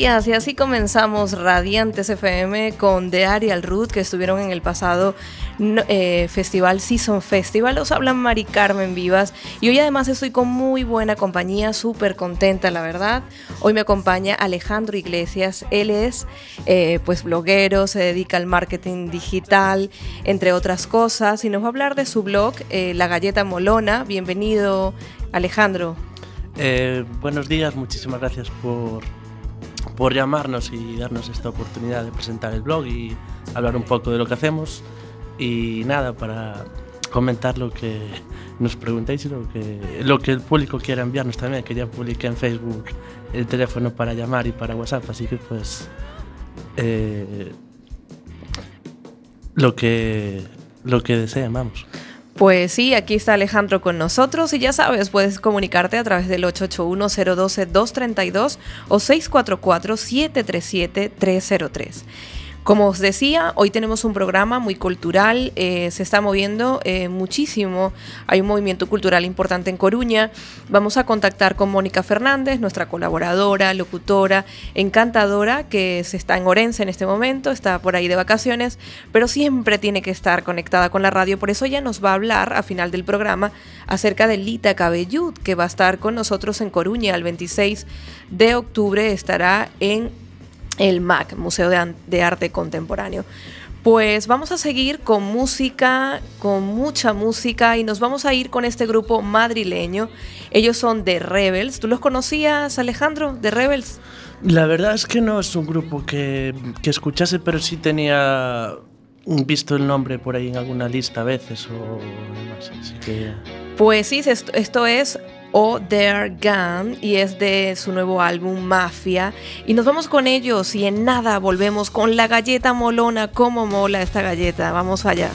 Y así comenzamos Radiantes FM con The Arial Root, que estuvieron en el pasado eh, Festival Season Festival. Os hablan Mari Carmen Vivas, y hoy además estoy con muy buena compañía, súper contenta, la verdad. Hoy me acompaña Alejandro Iglesias, él es eh, pues bloguero, se dedica al marketing digital, entre otras cosas, y nos va a hablar de su blog, eh, La Galleta Molona. Bienvenido, Alejandro. Buenos días, muchísimas gracias por, por llamarnos y darnos esta oportunidad de presentar el blog y hablar un poco de lo que hacemos. Y nada, para comentar lo que nos preguntéis y lo que, lo que el público quiera enviarnos también, que ya publiqué en Facebook el teléfono para llamar y para WhatsApp, así que pues eh, lo que lo que deseen, vamos. Pues sí, aquí está Alejandro con nosotros y ya sabes, puedes comunicarte a través del 881-012-232 o 644-737-303. Como os decía, hoy tenemos un programa muy cultural, eh, se está moviendo eh, muchísimo, hay un movimiento cultural importante en Coruña. Vamos a contactar con Mónica Fernández, nuestra colaboradora, locutora, encantadora, que se está en Orense en este momento, está por ahí de vacaciones, pero siempre tiene que estar conectada con la radio, por eso ella nos va a hablar a final del programa acerca de Lita Cabellud, que va a estar con nosotros en Coruña el 26 de octubre, estará en el MAC, Museo de, Arte Contemporáneo. Pues vamos a seguir con música, con mucha música y nos vamos a ir con este grupo madrileño. Ellos son The Rebels. ¿Tú los conocías, Alejandro, The Rebels? La verdad es que no es un grupo que, que escuchase, pero sí tenía visto el nombre por ahí en alguna lista a veces o demás. Así que... Pues sí, esto, esto es o Their Gun y es de su nuevo álbum Mafia. Y nos vamos con ellos y en nada volvemos con la galleta molona. ¿Cómo mola esta galleta? Vamos allá.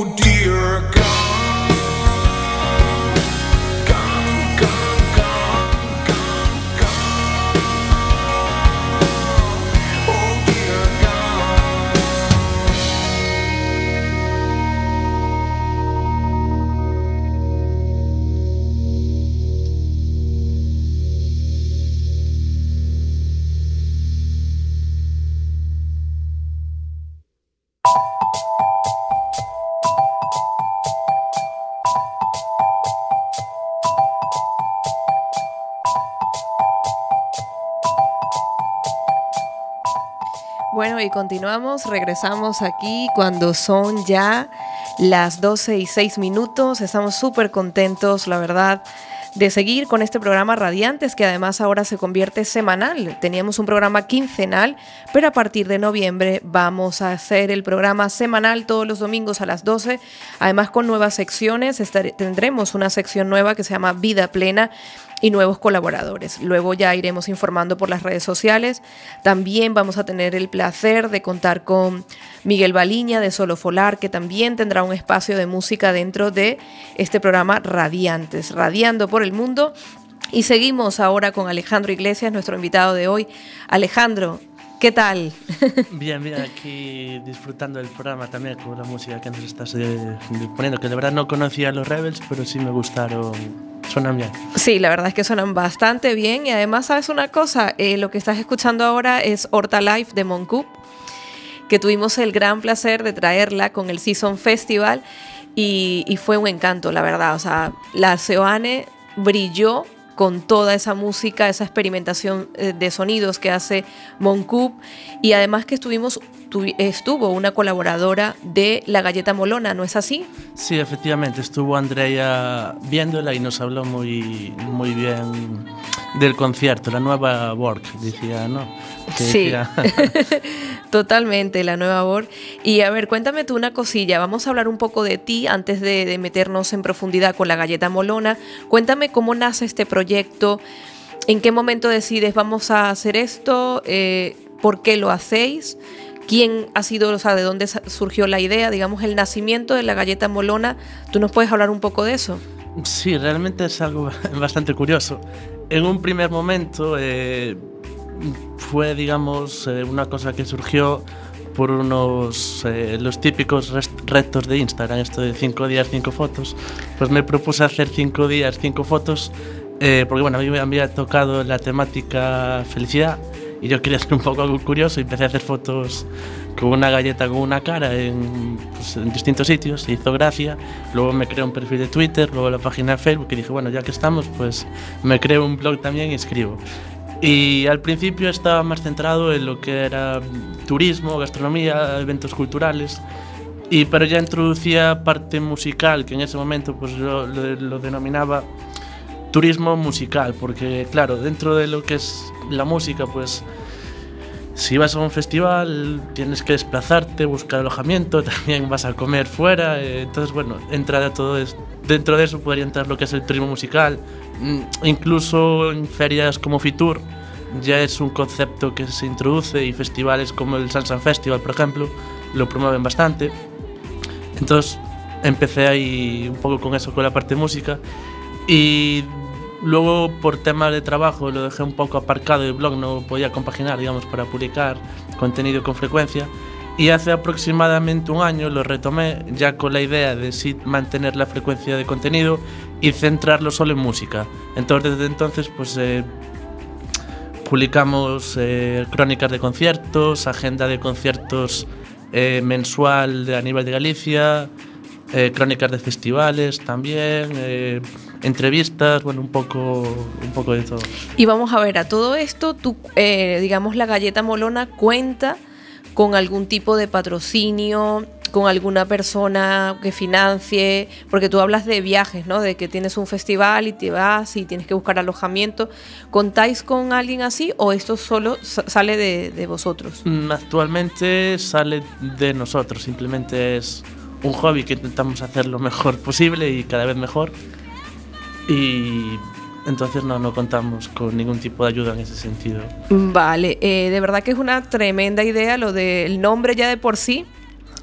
OD. Continuamos, regresamos aquí cuando son ya las 12 y 6 minutos. Estamos súper contentos, la verdad, de seguir con este programa Radiantes, que además ahora se convierte semanal. Teníamos un programa quincenal, pero a partir de noviembre vamos a hacer el programa semanal todos los domingos a las 12, además con nuevas secciones. tendremos una sección nueva que se llama Vida Plena y nuevos colaboradores. Luego ya iremos informando por las redes sociales. También vamos a tener el placer de contar con Miguel Baliña de Solo Folar, que también tendrá un espacio de música dentro de este programa Radiantes, radiando por el mundo. Y seguimos ahora con Alejandro Iglesias, nuestro invitado de hoy. Alejandro, ¿Qué tal? Bien, bien, aquí disfrutando del programa también con la música que nos estás eh, poniendo, que de verdad no conocía los Rebels, pero sí me gustaron. Suenan bien. Sí, la verdad es que suenan bastante bien y además, ¿sabes una cosa? Eh, lo que estás escuchando ahora es Horta Life de Moncoup, que tuvimos el gran placer de traerla con el Season Festival y, y fue un encanto, la verdad. O sea, la Seoane brilló con toda esa música, esa experimentación eh, de sonidos que hace Moncoup y además que estuvimos estuvo una colaboradora de La Galleta Molona, ¿no es así? Sí, efectivamente, estuvo Andrea viéndola y nos habló muy, muy bien del concierto, la nueva work, decía, ¿no? sí, totalmente, la nueva work. Y a ver, cuéntame tú una cosilla, vamos a hablar un poco de ti antes de, meternos en profundidad con la galleta molona. Cuéntame cómo nace este proyecto, en qué momento decides vamos a hacer esto, eh, por qué lo hacéis quién ha sido, o sea, de dónde surgió la idea, digamos, el nacimiento de la galleta molona. ¿Tú nos puedes hablar un poco de eso? Sí, realmente es algo bastante curioso. En un primer momento eh, fue, digamos, eh, una cosa que surgió por unos eh, los típicos retos de Instagram, esto de 5 días, 5 fotos. Pues me propuse hacer 5 días, 5 fotos, porque bueno, a mí me había tocado la temática felicidad y yo quería ser un poco algo curioso y empecé a hacer fotos con una galleta con una cara en, pues, en distintos sitios, se hizo gracia, luego me creé un perfil de Twitter, luego la página de Facebook y dije, bueno, ya que estamos, pues me creo un blog también y escribo. Y al principio estaba más centrado en lo que era turismo, gastronomía, eventos culturales, y, pero ya introducía parte musical, que en ese momento pues lo, lo denominaba turismo musical, porque claro, dentro de lo que es la música, pues si vas a un festival tienes que desplazarte, buscar alojamiento, también vas a comer fuera, eh, entonces bueno, entra todo esto. Dentro de eso podría entrar lo que es el turismo musical, mm, incluso en ferias como Fitur ya es un concepto que se introduce y festivales como el Sansan Festival, por ejemplo, lo promueven bastante. Entonces empecé ahí un poco con eso, con la parte de música y Luego, por temas de trabajo, lo dejé un poco aparcado el blog no podía compaginar, digamos, para publicar contenido con frecuencia. Y hace aproximadamente un año lo retomé ya con la idea de mantener la frecuencia de contenido y centrarlo solo en música. Entonces, desde entonces, pues eh, publicamos eh, crónicas de conciertos, agenda de conciertos eh, mensual a nivel de Galicia, crónicas de festivales también, entrevistas, bueno, un poco, un poco de todo. Y vamos a ver, a todo esto, tú, eh, digamos, la galleta molona cuenta con algún tipo de patrocinio, con alguna persona que financie, porque tú hablas de viajes, ¿no? De que tienes un festival y te vas y tienes que buscar alojamiento. ¿Contáis con alguien así o esto solo sale de, de vosotros? Mm, actualmente sale de nosotros, simplemente es un hobby que intentamos hacer lo mejor posible y cada vez mejor. Y entonces no, no contamos con ningún tipo de ayuda en ese sentido. Vale, eh, de verdad que es una tremenda idea lo del nombre ya de por sí.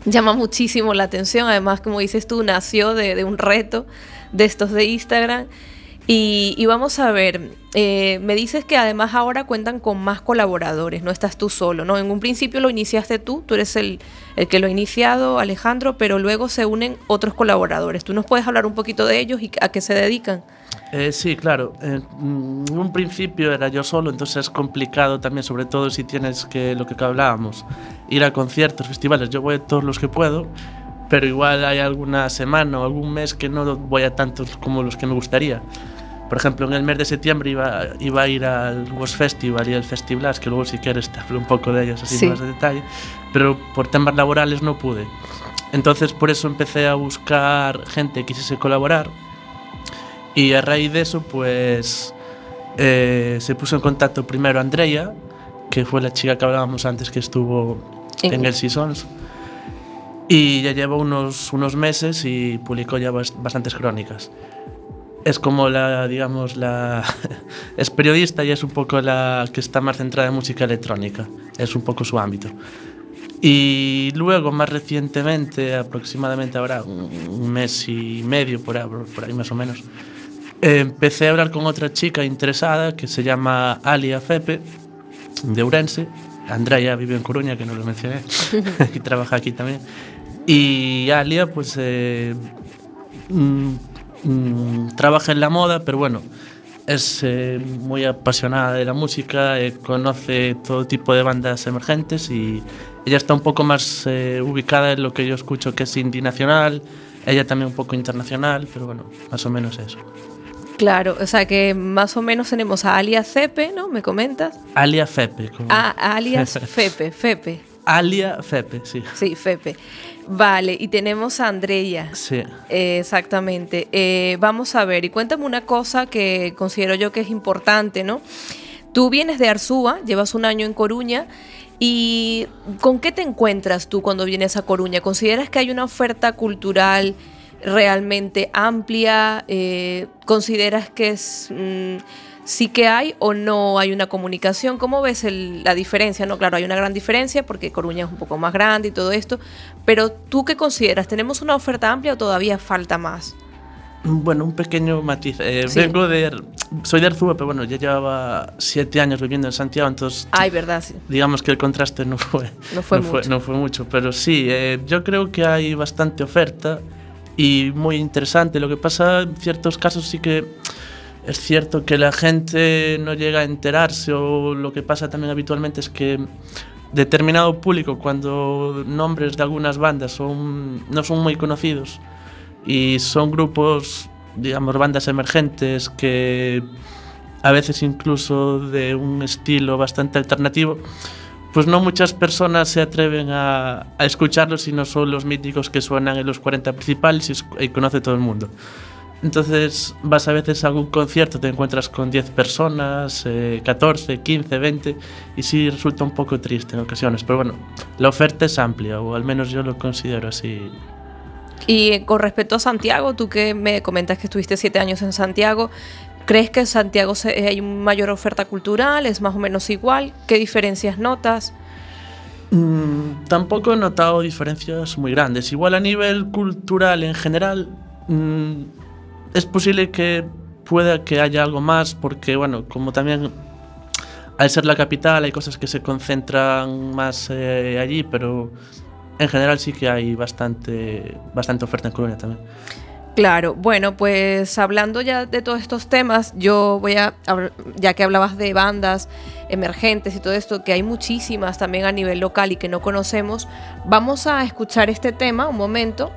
Llama muchísimo la atención. Además, como dices tú, nació de, de un reto de estos de Instagram. Y, vamos a ver, eh, me dices que además ahora cuentan con más colaboradores, no estás tú solo, ¿no? En un principio lo iniciaste tú, tú eres el, el que lo ha iniciado, Alejandro, pero luego se unen otros colaboradores. ¿Tú nos puedes hablar un poquito de ellos y a qué se dedican? Eh, sí, claro. En un principio era yo solo, entonces es complicado también, sobre todo si tienes que, lo que hablábamos, ir a conciertos, festivales. Yo voy a todos los que puedo, pero igual hay alguna semana o algún mes que no voy a tantos como los que me gustaría. por ejemplo, en el mes de septiembre iba, iba a ir al Was Festival y al Festiblas, que luego si quieres te hablo un poco de ellos así más de detalle, pero por temas laborales no pude. Entonces por eso empecé a buscar gente que quisiese colaborar y a raíz de eso pues eh, se puso en contacto primero Andrea, que fue la chica que hablábamos antes que estuvo en el Seasons. E ya lleva unos, unos meses y publicó ya bastantes crónicas. Es como la, digamos, la... es periodista y es un poco la que está más centrada en música electrónica. Es un poco su ámbito. Y luego, más recientemente, aproximadamente ahora un mes y medio, por ahí, por ahí más o menos, empecé a hablar con otra chica interesada que se llama Alia Fepe, de Urense. Andrea vive en Coruña, que no lo mencioné, y trabaja aquí también. Y Alia, pues, eh, mm, mm, trabaja en la moda, pero bueno, es eh, muy apasionada de la música, eh, conoce todo tipo de bandas emergentes y ella está un poco más eh, ubicada en lo que yo escucho que es indie nacional, ella también un poco internacional, pero bueno, más o menos eso. Claro, o sea que más o menos tenemos a alias Fepe, ¿no? ¿Me comentas? Alia Fepe. Ah, alias Fepe, Fepe. Alia Fepe, sí. Sí, Fepe. Vale, y tenemos a Andrea. Sí. exactamente. Eh, vamos a ver, y cuéntame una cosa que considero yo que es importante, ¿no? Tú vienes de Arzúa, llevas un año en Coruña. ¿Y con qué te encuentras tú cuando vienes a Coruña? ¿Consideras que hay una oferta cultural realmente amplia? Eh, ¿Consideras que es mm, sí que hay o no hay una comunicación. ¿Cómo ves la diferencia? No, claro, hay una gran diferencia porque Coruña es un poco más grande y todo esto, pero ¿tú qué consideras? ¿Tenemos una oferta amplia o todavía falta más? Bueno, un pequeño matiz. Eh, vengo de. Soy de Arzúa, pero bueno, ya llevaba siete años viviendo en Santiago, entonces. Ay, verdad, sí. Digamos que el contraste no fue. No fue, mucho. no fue mucho, pero sí, eh, yo creo que hay bastante oferta y muy interesante. Lo que pasa en ciertos casos sí que Es cierto que la gente no llega a enterarse o lo que pasa también habitualmente es que determinado público cuando nombres de algunas bandas son, no son muy conocidos y son grupos, digamos, bandas emergentes que a veces incluso de un estilo bastante alternativo, pues no muchas personas se atreven a, a escucharlos sino no son los míticos que suenan en los 40 principales y, y conoce todo el mundo. Entonces vas a veces a algún concierto, te encuentras con 10 personas, 14, 15, 20 y sí resulta un poco triste en ocasiones. Pero bueno, la oferta es amplia o al menos yo lo considero así. Y con respecto a Santiago, tú que me comentas que estuviste 7 años en Santiago, ¿crees que en Santiago hay una mayor oferta cultural? ¿Es más o menos igual? ¿Qué diferencias notas? Mm, tampoco he notado diferencias muy grandes. Igual a nivel cultural en general, mm, es posible que pueda que haya algo más porque, bueno, como también al ser la capital hay cosas que se concentran más eh, allí, pero en general sí que hay bastante, bastante oferta en Colonia también. Claro, bueno, pues hablando ya de todos estos temas, yo voy a, ya que hablabas de bandas emergentes y todo esto, que hay muchísimas también a nivel local y que no conocemos, vamos a escuchar este tema un momento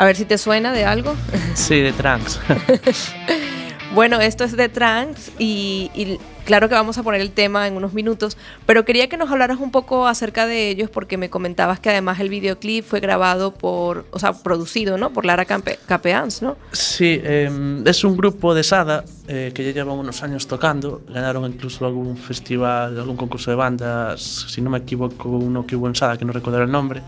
a ver si te suena de algo. Sí, de trance. bueno, esto es de trance y, claro que vamos a poner el tema en unos minutos, pero quería que nos hablaras un poco acerca de ellos porque me comentabas que además el videoclip fue grabado por, o sea, producido, ¿no? Por Lara Capeans, ¿no? Sí, em, es un grupo de Sada eh, que ya llevan unos años tocando, ganaron incluso algún festival, algún concurso de bandas, si no me equivoco, uno que hubo en Sada, que no recuerdo el nombre.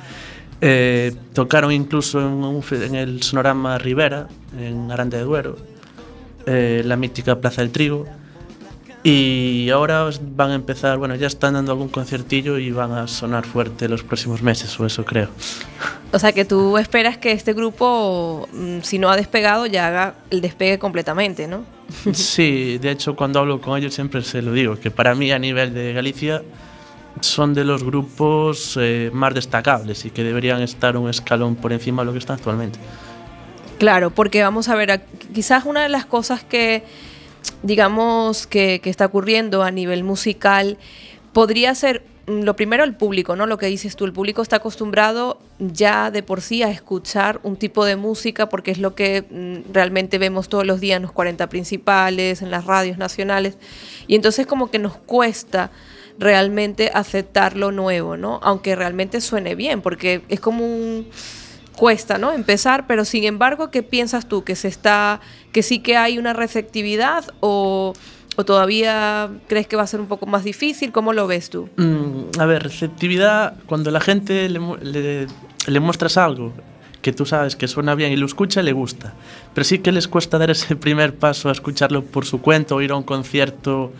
Eh, tocaron incluso en, el Sonorama Rivera, en Aranda de Duero, eh, la mítica Plaza del Trigo. Y ahora van a empezar, bueno, ya están dando algún conciertillo y van a sonar fuerte los próximos meses, o eso creo. O sea que tú esperas que este grupo, mm, si no ha despegado, ya haga el despegue completamente, ¿no? Sí, de hecho cuando hablo con ellos siempre se lo digo, que para mí a nivel de Galicia son de los grupos eh, más destacables y que deberían estar un escalón por encima de lo que están actualmente. Claro, porque vamos a ver, quizás una de las cosas que, digamos, que, está ocurriendo a nivel musical podría ser mm, lo primero el público, ¿no? Lo que dices tú, el público está acostumbrado ya de por sí a escuchar un tipo de música porque es lo que mm, realmente vemos todos los días en los 40 principales, en las radios nacionales. Y entonces como que nos cuesta realmente aceptar lo nuevo, ¿no? Aunque realmente suene bien, porque es como un cuesta, ¿no? Empezar, pero sin embargo, ¿qué piensas tú? ¿Que se está, que sí que hay una receptividad o, todavía crees que va a ser un poco más difícil? ¿Cómo lo ves tú? Mm, a ver, receptividad, cuando la gente le, le, muestras algo que tú sabes que suena bien y lo escucha, le gusta. Pero sí que les cuesta dar ese primer paso a escucharlo por su cuenta o ir a un concierto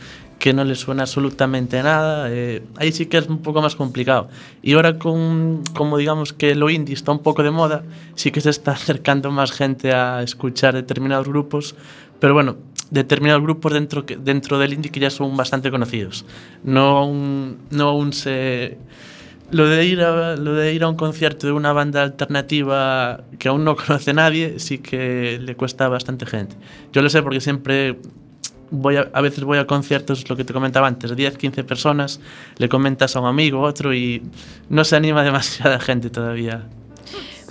que no le suena absolutamente nada, eh, ahí sí que es un poco más complicado. Y ahora con, como digamos que lo indie está un poco de moda, sí que se está acercando más gente a escuchar determinados grupos, pero bueno, determinados grupos dentro, dentro del indie que ya son bastante conocidos. No un, no un se... Lo de, ir a, lo de ir a un concierto de una banda alternativa que aún no conoce nadie, sí que le cuesta bastante gente. Yo lo sé porque siempre voy a, veces voy a conciertos, lo que te comentaba antes, 10, 15 personas, le comentas a un amigo, otro y no se anima demasiada gente todavía.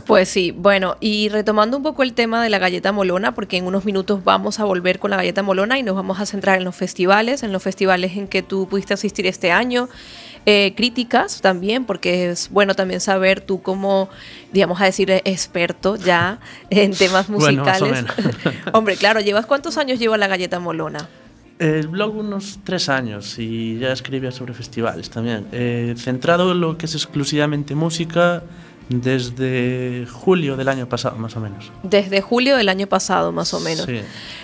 Pues sí, bueno, y retomando un poco el tema de la galleta molona, porque en unos minutos vamos a volver con la galleta molona y nos vamos a centrar en los festivales, en los festivales en que tú pudiste asistir este año, eh, críticas también, porque es bueno también saber tú como, digamos a decir, experto ya en temas musicales. Hombre, claro, ¿llevas cuántos años lleva la galleta molona? El blog unos tres años y ya escribía sobre festivales también. Eh, centrado en lo que es exclusivamente música, desde julio del año pasado, más o menos. Desde julio del año pasado, más o menos. Sí.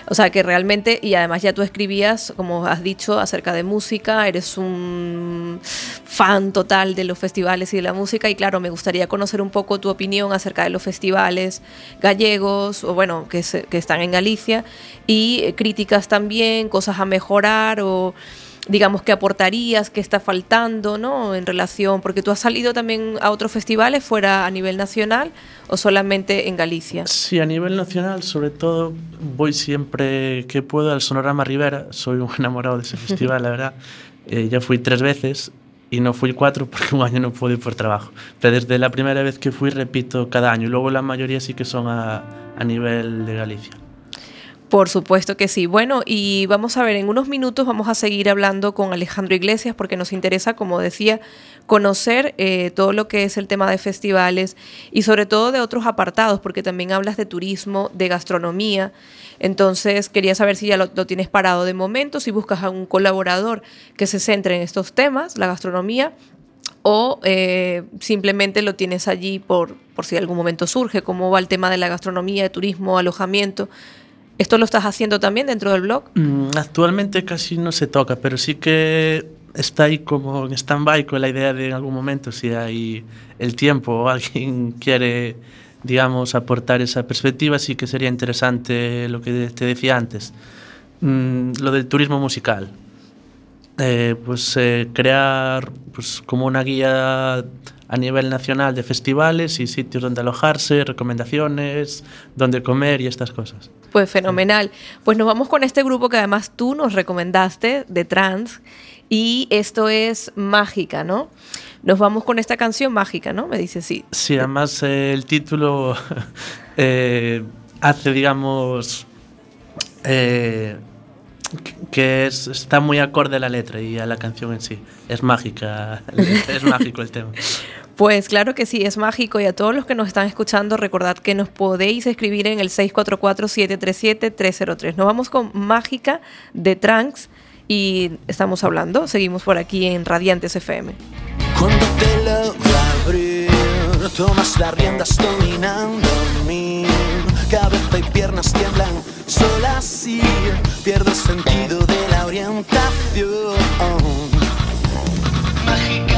O sea que realmente, y además ya tú escribías, como has dicho, acerca de música, eres un fan total de los festivales y de la música, y claro, me gustaría conocer un poco tu opinión acerca de los festivales gallegos, o bueno, que, que están en Galicia, y críticas también, cosas a mejorar, o digamos, que aportarías, que está faltando, ¿no? En relación, porque tú has salido también a otros festivales fuera a nivel nacional o solamente en Galicia. Sí, a nivel nacional, sobre todo, voy siempre que puedo al Sonorama Rivera. Soy un enamorado de ese festival, la verdad. Eh, ya fui tres veces y no fui cuatro porque un año no pude ir por trabajo. Pero desde la primera vez que fui, repito cada año. Y luego la mayoría sí que son a, a nivel de Galicia. Por supuesto que sí. Bueno, y vamos a ver, en unos minutos vamos a seguir hablando con Alejandro Iglesias porque nos interesa, como decía, conocer eh, todo lo que es el tema de festivales y sobre todo de otros apartados, porque también hablas de turismo, de gastronomía. Entonces, quería saber si ya lo, tienes parado de momento, si buscas a un colaborador que se centre en estos temas, la gastronomía, o eh, simplemente lo tienes allí por, por si algún momento surge, cómo va el tema de la gastronomía, de turismo, alojamiento. ¿Esto lo estás haciendo también dentro del blog? Mm, actualmente casi no se toca, pero sí que está ahí como en stand-by con la idea de en algún momento, si hay el tiempo o alguien quiere, digamos, aportar esa perspectiva, sí que sería interesante lo que te decía antes, mm, lo del turismo musical. Eh, pues eh, crear pues, como una guía a nivel nacional de festivales y sitios donde alojarse, recomendaciones, donde comer y estas cosas. Pues fenomenal. Pues nos vamos con este grupo que además tú nos recomendaste de trans y esto es Mágica, ¿no? Nos vamos con esta canción Mágica, ¿no? Me dice sí. Sí, además eh, el título eh, hace, digamos, eh, que es, está muy acorde a la letra y a la canción en sí. Es mágica, es mágico el tema. Pues claro que sí, es mágico y a todos los que nos están escuchando recordad que nos podéis escribir en el 644-737-303. Nos vamos con Mágica de Tranks y estamos hablando, seguimos por aquí en Radiantes FM. Cuando te lo abrir, tomas las riendas dominando. Cabeza y piernas tiemblan, pierdo sentido de la orientación. Mágica.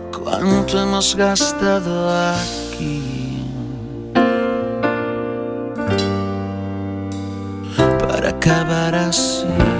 cuánto hemos gastado aquí para acabar así.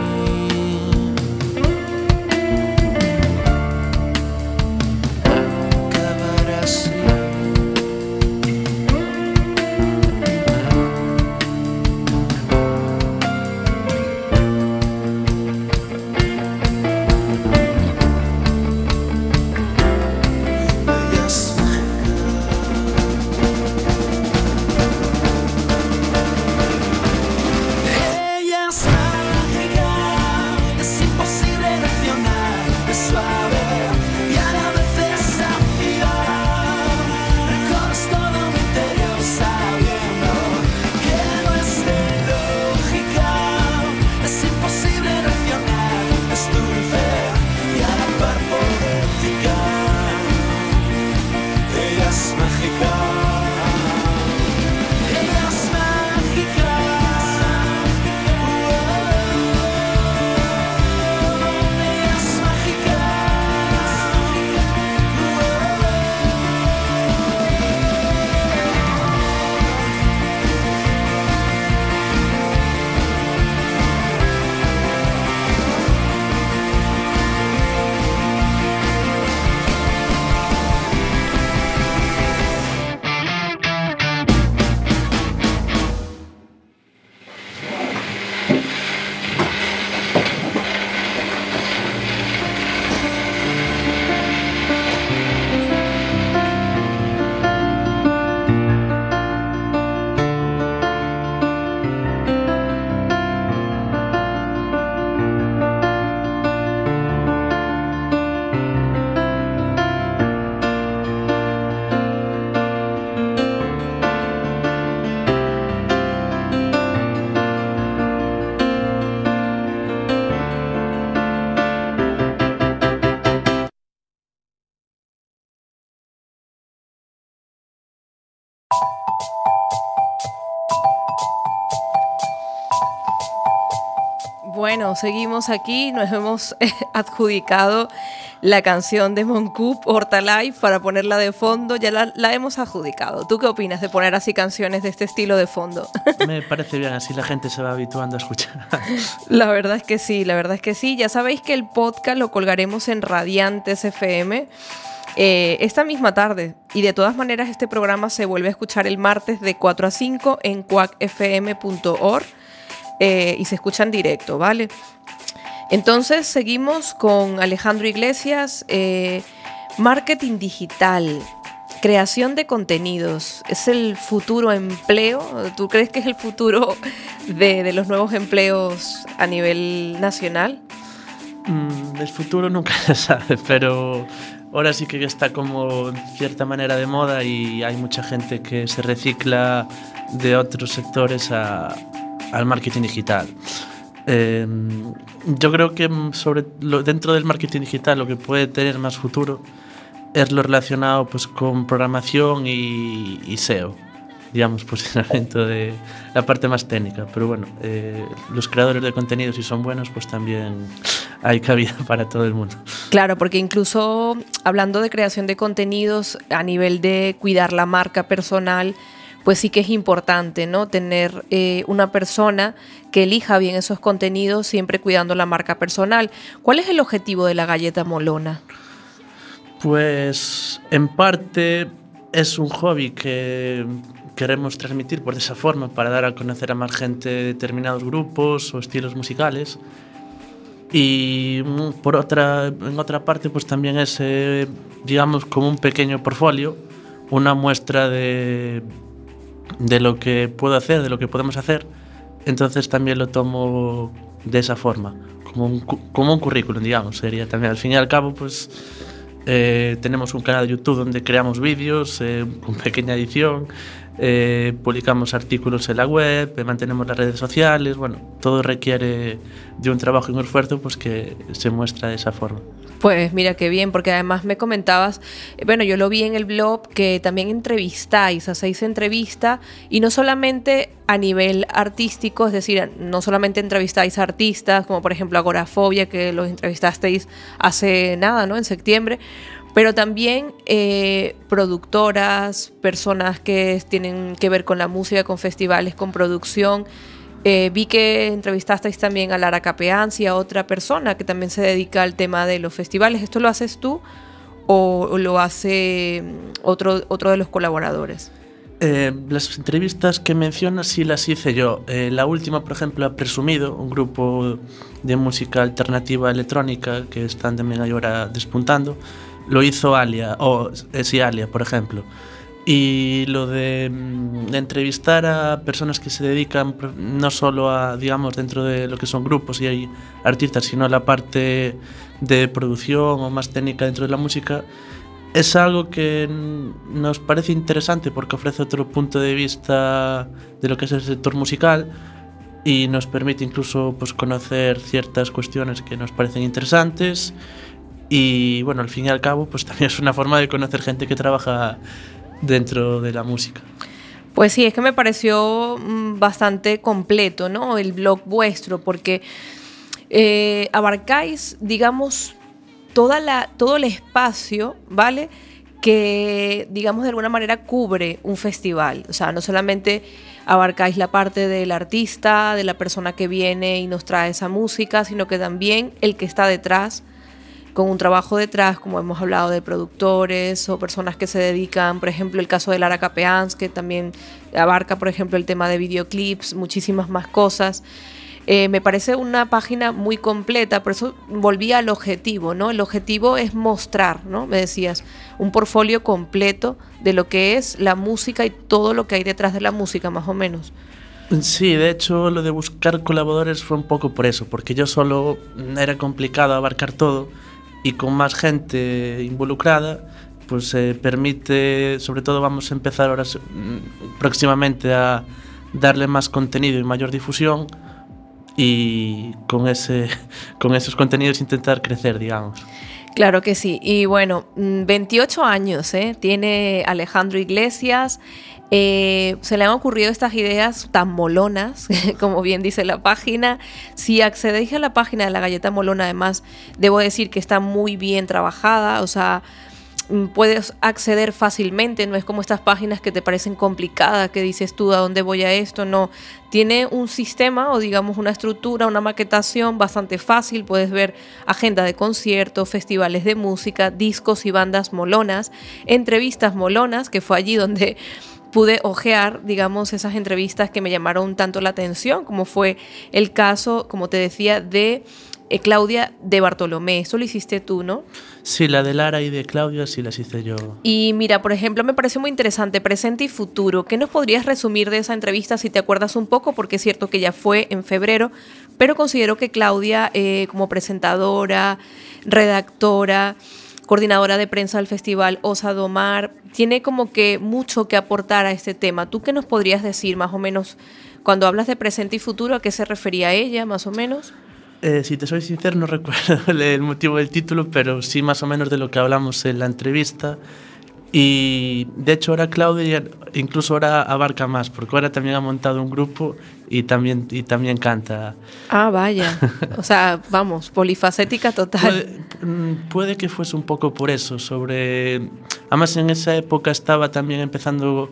Bueno, seguimos aquí, nos hemos eh, adjudicado la canción de Moncoup, Horta Life, para ponerla de fondo, ya la, la hemos adjudicado. ¿Tú qué opinas de poner así canciones de este estilo de fondo? Me parece bien, así la gente se va habituando a escuchar. La verdad es que sí, la verdad es que sí. Ya sabéis que el podcast lo colgaremos en Radiantes FM eh, esta misma tarde. Y de todas maneras, este programa se vuelve a escuchar el martes de 4 a 5 en cuacfm.org eh, y se escucha en directo, ¿vale? Entonces seguimos con Alejandro Iglesias, eh, marketing digital, creación de contenidos. ¿Es el futuro empleo? ¿Tú crees que es el futuro de, los nuevos empleos a nivel nacional? Mm, del futuro nunca se sabe, pero ahora sí que está como en cierta manera de moda y hay mucha gente que se recicla de otros sectores a- al marketing digital. Eh, yo creo que sobre lo- dentro del marketing digital lo que puede tener más futuro es lo relacionado pues, con programación y, y SEO, digamos, posicionamiento de la parte más técnica. Pero bueno, eh, los creadores de contenidos, si son buenos, pues también hay cabida para todo el mundo. Claro, porque incluso hablando de creación de contenidos a nivel de cuidar la marca personal, pues sí que es importante, ¿no? Tener eh, una persona que elija bien esos contenidos, siempre cuidando la marca personal. ¿Cuál es el objetivo de la galleta molona? Pues en parte es un hobby que queremos transmitir por esa forma para dar a conocer a más gente determinados grupos o estilos musicales. Y por otra, en otra parte, pues también es, eh, digamos, como un pequeño portfolio, una muestra de, de lo que puedo hacer, de lo que podemos hacer. Entonces también lo tomo de esa forma, como un, como un currículum, digamos, sería también. Al fin y al cabo, pues eh, tenemos un canal de YouTube donde creamos vídeos eh, con pequeña edición, eh, publicamos artículos en la web, eh, mantenemos las redes sociales, bueno, todo requiere de un trabajo y un esfuerzo pues que se muestra de esa forma. Pues mira qué bien, porque además me comentabas, eh, bueno, yo lo vi en el blog que también entrevistáis, hacéis entrevista y no solamente a nivel artístico, es decir, no solamente entrevistáis a artistas, como por ejemplo Agorafobia, que los entrevistasteis hace nada, ¿no? En septiembre, pero también eh, productoras, personas que tienen que ver con la música, con festivales, con producción. Eh, vi que entrevistasteis también a Lara Capeanzi, a otra persona que también se dedica al tema de los festivales. ¿Esto lo haces tú o, lo hace mm, otro, otro de los colaboradores? Eh, las entrevistas que mencionas sí las hice yo. la última, por ejemplo, ha Presumido, un grupo de música alternativa electrónica que están también ahora despuntando lo hizo Alia, o eh, sí, Alia, por ejemplo. Y lo de, mm, entrevistar a personas que se dedican no solo a, digamos, dentro de lo que son grupos y hay artistas, sino a la parte de producción o más técnica dentro de la música, es algo que nos parece interesante porque ofrece otro punto de vista de lo que es el sector musical y nos permite incluso pues, conocer ciertas cuestiones que nos parecen interesantes. Y bueno, al fin y al cabo, pues también es una forma de conocer gente que trabaja dentro de la música. Pues sí, es que me pareció mm, bastante completo, ¿no? El blog vuestro, porque eh, abarcáis, digamos, toda la, todo el espacio, ¿vale? Que, digamos, de alguna manera cubre un festival. O sea, no solamente abarcáis la parte del artista, de la persona que viene y nos trae esa música, sino que también el que está detrás con un trabajo detrás, como hemos hablado de productores o personas que se dedican, por ejemplo, el caso de Lara Capeans, que también abarca, por ejemplo, el tema de videoclips, muchísimas más cosas. Eh, me parece una página muy completa, por eso volví al objetivo, ¿no? El objetivo es mostrar, ¿no? Me decías, un portfolio completo de lo que es la música y todo lo que hay detrás de la música, más o menos. Sí, de hecho lo de buscar colaboradores fue un poco por eso, porque yo solo era complicado abarcar todo y con más gente involucrada, pues se permite, sobre todo vamos a empezar ahora mm, próximamente a darle más contenido y mayor difusión y con, ese, con esos contenidos intentar crecer, digamos. Claro que sí. Y bueno, 28 mm, años ¿eh? tiene Alejandro Iglesias. Eh, se le han ocurrido estas ideas tan molonas, como bien dice la página. Si accedéis a la página de la galleta molona, además, debo decir que está muy bien trabajada, o sea, mm, puedes acceder fácilmente, no es como estas páginas que te parecen complicadas, que dices tú a dónde voy a esto, no. Tiene un sistema o digamos una estructura, una maquetación bastante fácil, puedes ver agenda de conciertos, festivales de música, discos y bandas molonas, entrevistas molonas, que fue allí donde pude ojear, digamos, esas entrevistas que me llamaron tanto la atención, como fue el caso, como te decía, de eh, Claudia de Bartolomé. Eso lo hiciste tú, ¿no? Sí, la de Lara y de Claudia sí las hice yo. Y mira, por ejemplo, me pareció muy interesante, presente y futuro. ¿Qué nos podrías resumir de esa entrevista si te acuerdas un poco? Porque es cierto que ya fue en febrero, pero considero que Claudia, eh, como presentadora, redactora, coordinadora de prensa del festival Osa Domar, tiene como que mucho que aportar a este tema. ¿Tú qué nos podrías decir más o menos cuando hablas de presente y futuro? ¿A qué se refería ella más o menos? Eh, si te soy sincero, no recuerdo el motivo del título, pero sí más o menos de lo que hablamos en la entrevista. Y de hecho ahora Claudia incluso ahora abarca más, porque ahora también ha montado un grupo y también, y también canta. Ah, vaya. O sea, vamos, polifacética total. Mm, puede, que fuese un poco por eso, sobre... Además en esa época estaba también empezando...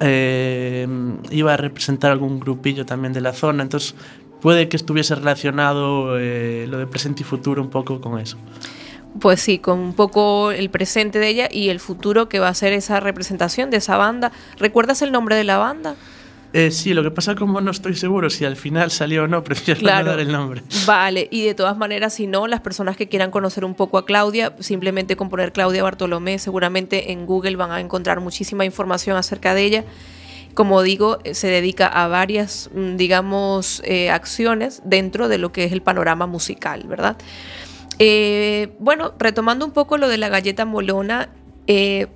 Eh, iba a representar algún grupillo también de la zona, entonces puede que estuviese relacionado eh, lo de presente y futuro un poco con eso. Pues sí, con un poco el presente de ella y el futuro que va a ser esa representación de esa banda. ¿Recuerdas el nombre de la banda? Eh, sí, lo que pasa como no estoy seguro si al final salió o no, prefiero no dar el nombre. Vale, y de todas maneras, si no, las personas que quieran conocer un poco a Claudia, simplemente con poner Claudia Bartolomé, seguramente en Google van a encontrar muchísima información acerca de ella. Como digo, se dedica a varias, mm, digamos, eh, acciones dentro de lo que es el panorama musical, ¿verdad? Eh, bueno, retomando un poco lo de la galleta molona, eh,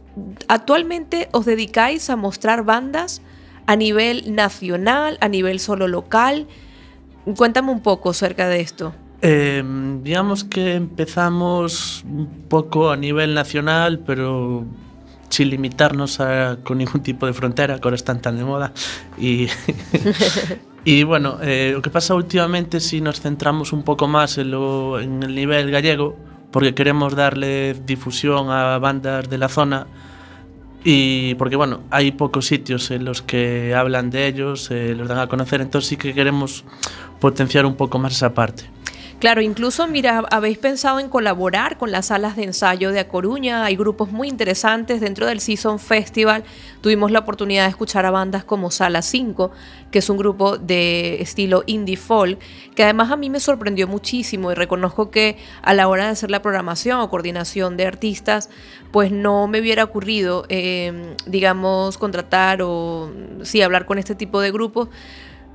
actualmente os dedicáis a mostrar bandas a nivel nacional, a nivel solo local. Cuéntame un poco acerca de esto. Eh, digamos que empezamos un poco a nivel nacional, pero sin limitarnos a, con ningún tipo de frontera, que ahora están tan de moda. Y, y bueno, eh, lo que pasa últimamente si nos centramos un poco más en, lo, en el nivel gallego, porque queremos darle difusión a bandas de la zona y porque bueno, hay pocos sitios en los que hablan de ellos, los dan a conocer, entonces sí que queremos potenciar un poco más esa parte. Claro, incluso, mira, habéis pensado en colaborar con las salas de ensayo de A Coruña. Hay grupos muy interesantes dentro del Season Festival. Tuvimos la oportunidad de escuchar a bandas como Sala 5, que es un grupo de estilo indie folk, que además a mí me sorprendió muchísimo y reconozco que a la hora de hacer la programación o coordinación de artistas, pues no me hubiera ocurrido, eh, digamos, contratar o sí hablar con este tipo de grupos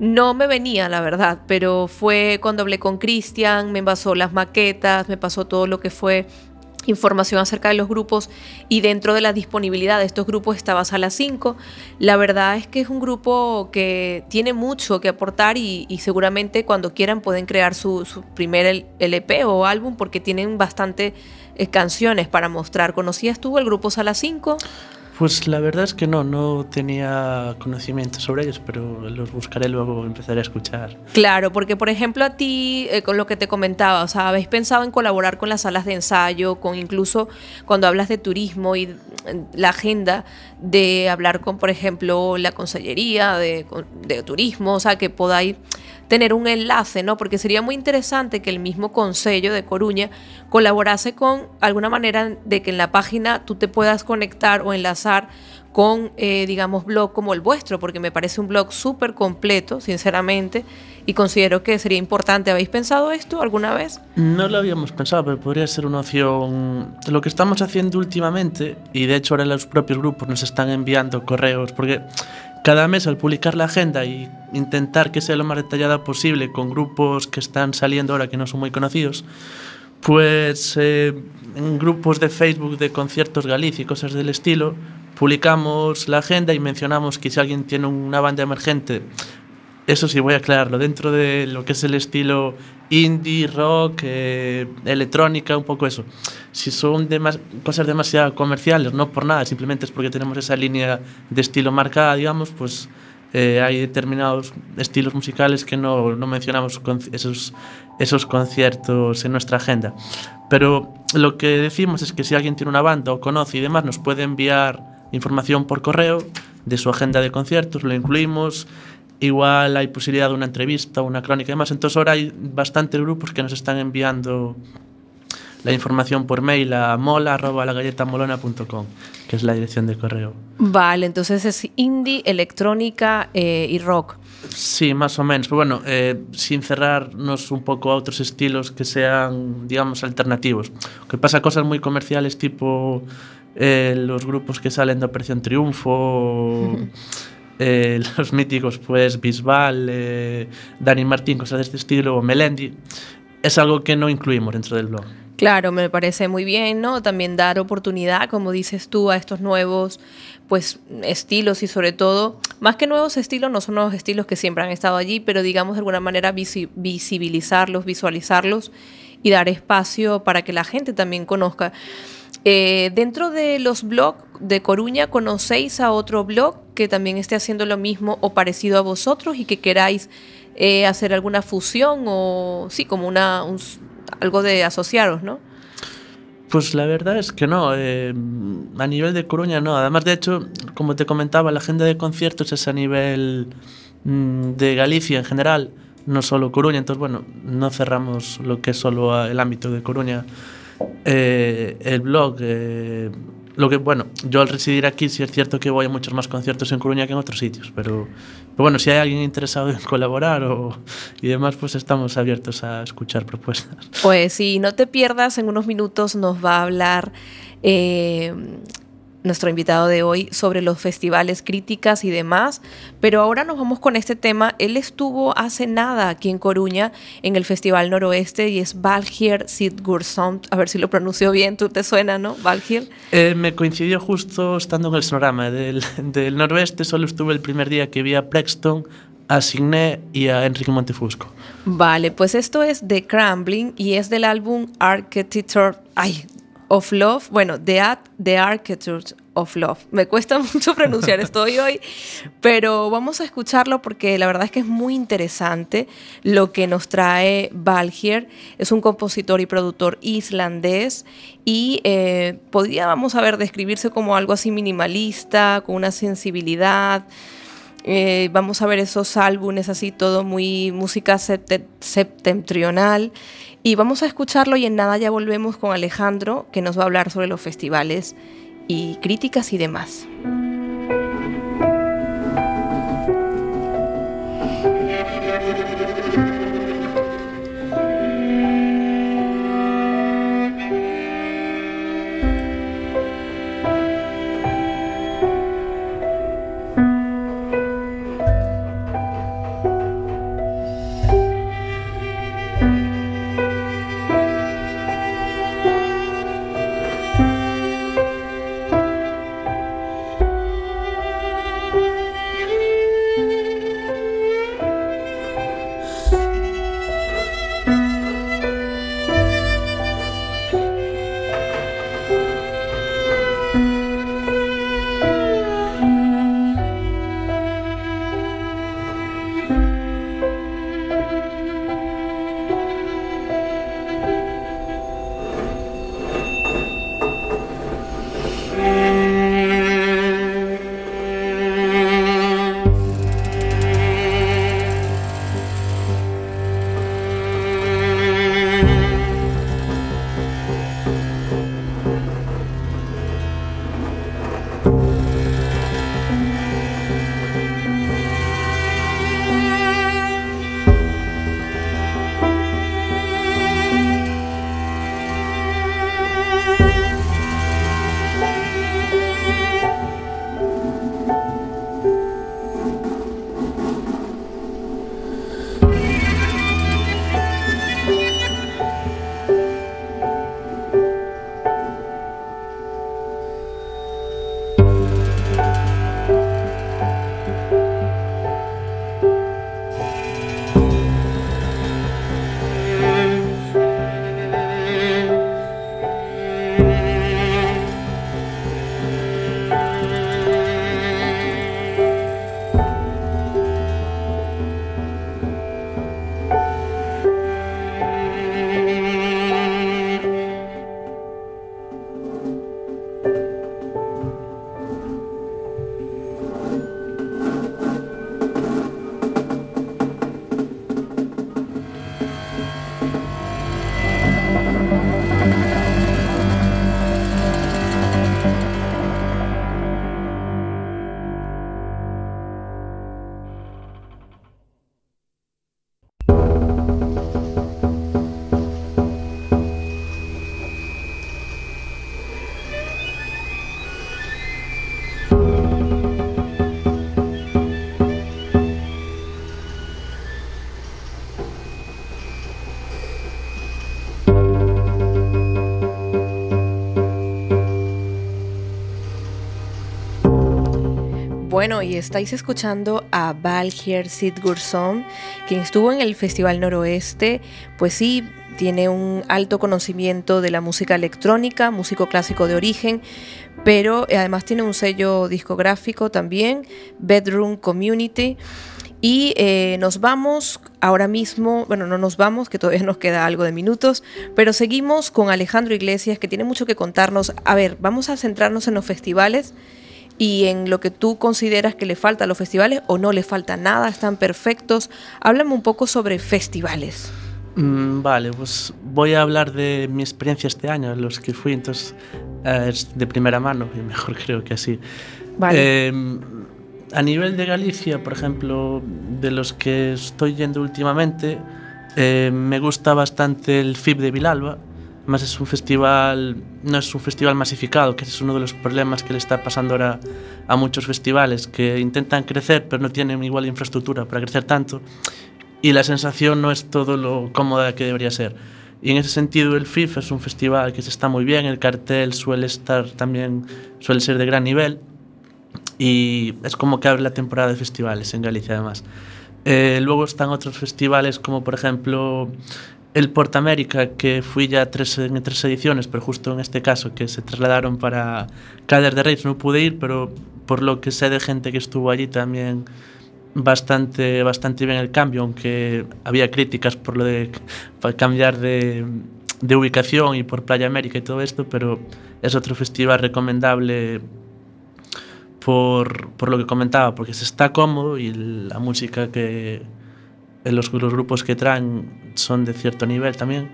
no me venía, la verdad, pero fue cuando hablé con Cristian, me pasó las maquetas, me pasó todo lo que fue información acerca de los grupos y dentro de la disponibilidad de estos grupos estaba Sala 5. La verdad es que es un grupo que tiene mucho que aportar y, seguramente cuando quieran pueden crear su, primer LP o álbum porque tienen bastante eh, canciones para mostrar. ¿Conocías tú el grupo Sala 5? Pues la verdad es que no, no tenía conocimiento sobre ellos, pero los buscaré luego, empezaré a escuchar. Claro, porque por ejemplo a ti, eh, con lo que te comentaba, o sea, habéis pensado en colaborar con las salas de ensayo, con incluso cuando hablas de turismo y la agenda de hablar con, por ejemplo, la consellería de, de turismo, o sea, que podáis tener un enlace, ¿no? Porque sería muy interesante que el mismo Consejo de Coruña colaborase con alguna manera de que en la página tú te puedas conectar o enlazar con, eh, digamos, blog como el vuestro, porque me parece un blog súper completo, sinceramente, y considero que sería importante. ¿Habéis pensado esto alguna vez? No lo habíamos pensado, pero podría ser una opción. Lo que estamos haciendo últimamente, y de hecho ahora los propios grupos nos están enviando correos, porque cada mes al publicar la agenda y intentar que sea lo más detallada posible con grupos que están saliendo ahora que no son muy conocidos, Pues eh, en grupos de Facebook de conciertos Galicia y cosas del estilo, publicamos la agenda y mencionamos que si alguien tiene una banda emergente, eso sí voy a aclararlo, dentro de lo que es el estilo indie, rock, eh, electrónica, un poco eso. Si son demas cosas demasiado comerciales, no por nada, simplemente es porque tenemos esa línea de estilo marcada, digamos, pues eh, hay determinados estilos musicales que no, no mencionamos esos, esos conciertos en nuestra agenda. Pero lo que decimos es que si alguien tiene una banda o conoce y demás, nos puede enviar información por correo de su agenda de conciertos, lo incluimos igual hay posibilidad de una entrevista, una crónica y demás. Entonces ahora hay bastantes grupos que nos están enviando la información por mail a mola.lagayetamolona.com, que es la dirección de correo. Vale, entonces es indie, electrónica eh, y rock. Sí, más o menos. Pero bueno, eh, sin cerrarnos un poco a otros estilos que sean, digamos, alternativos. Que pasa cosas muy comerciales tipo eh, los grupos que salen de Operación Triunfo. eh, los míticos, pues Bisbal, eh, Dani Martín, cosas de este estilo, o Melendi, es algo que no incluimos dentro del blog. Claro, me parece muy bien, ¿no? También dar oportunidad, como dices tú, a estos nuevos pues estilos y sobre todo, más que nuevos estilos, no son nuevos estilos que siempre han estado allí, pero digamos de alguna manera visibilizarlos, visualizarlos y dar espacio para que la gente también conozca. Eh, dentro de los blogs de Coruña, ¿conocéis a otro blog que también esté haciendo lo mismo o parecido a vosotros y que queráis eh, hacer alguna fusión o sí, como una, algo de asociaros, ¿no? Pues la verdad es que no, eh, a nivel de Coruña no. Además, de hecho, como te comentaba, la agenda de conciertos es a nivel mm, de Galicia en general, no solo Coruña. Entonces, bueno, no cerramos lo que es solo el ámbito de Coruña eh, el blog, eh, lo que, bueno, yo al residir aquí sí es cierto que voy a muchos más conciertos en Coruña que en otros sitios, pero, bueno, si hay alguien interesado en colaborar o, y demás, pues estamos abiertos a escuchar propuestas. Pues si no te pierdas, en unos minutos nos va a hablar... Eh, nuestro invitado de hoy, sobre los festivales, críticas y demás. Pero ahora nos vamos con este tema. Él estuvo hace nada aquí en Coruña en el Festival Noroeste y es Valgir Sidgursson. A ver si lo pronuncio bien, ¿tú te suena, no? Valgir. Eh, me coincidió justo estando en el sonorama del, del Noroeste. Solo estuve el primer día que vi a Plexton, a Signé y a Enrique Montefusco. Vale, pues esto es The Crumbling y es del álbum Architecture ay, of Love. Bueno, The, The Architecture of Love. Me cuesta mucho pronunciar esto hoy, pero vamos a escucharlo porque la verdad es que es muy interesante lo que nos trae Valgier. Es un compositor y productor islandés y eh, podría, vamos a ver, describirse como algo así minimalista, con una sensibilidad. Eh, vamos a ver esos álbumes así, todo muy música septentrional. Y vamos a escucharlo y en nada ya volvemos con Alejandro, que nos va a hablar sobre los festivales y críticas y demás. Bueno, y estáis escuchando a Valgier Sidgurson, quien estuvo en el Festival Noroeste. Pues sí, tiene un alto conocimiento de la música electrónica, músico clásico de origen, pero además tiene un sello discográfico también, Bedroom Community. Y eh, nos vamos ahora mismo, bueno, no nos vamos, que todavía nos queda algo de minutos, pero seguimos con Alejandro Iglesias, que tiene mucho que contarnos. A ver, vamos a centrarnos en los festivales y en lo que tú consideras que le falta a los festivales o no le falta nada, están perfectos. Háblame un poco sobre festivales. Mm, vale, pues voy a hablar de mi experiencia este año, los que fui, entonces eh, es de primera mano y mejor creo que así. Vale. Em, a nivel de Galicia, por ejemplo, de los que estoy yendo últimamente, eh, me gusta bastante el FIB de Vilalba, Además es un festival, no es un festival masificado, que es uno de los problemas que le está pasando ahora a muchos festivales, que intentan crecer pero no tienen igual infraestructura para crecer tanto y la sensación no es todo lo cómoda que debería ser. Y en ese sentido el FIF es un festival que se está muy bien, el cartel suele estar también, suele ser de gran nivel y es como que abre la temporada de festivales en Galicia además. Eh, luego están otros festivales como por ejemplo el Portamérica que fui ya tres, en tres ediciones, pero justo en este caso que se trasladaron para Cádiz de Reis no pude ir, pero por lo que sé de gente que estuvo allí también bastante, bastante bien el cambio, aunque había críticas por lo de cambiar de, de ubicación y por Playa América y todo esto, pero es otro festival recomendable por, por lo que comentaba, porque se está cómodo y la música que los, los, grupos que traen son de cierto nivel también.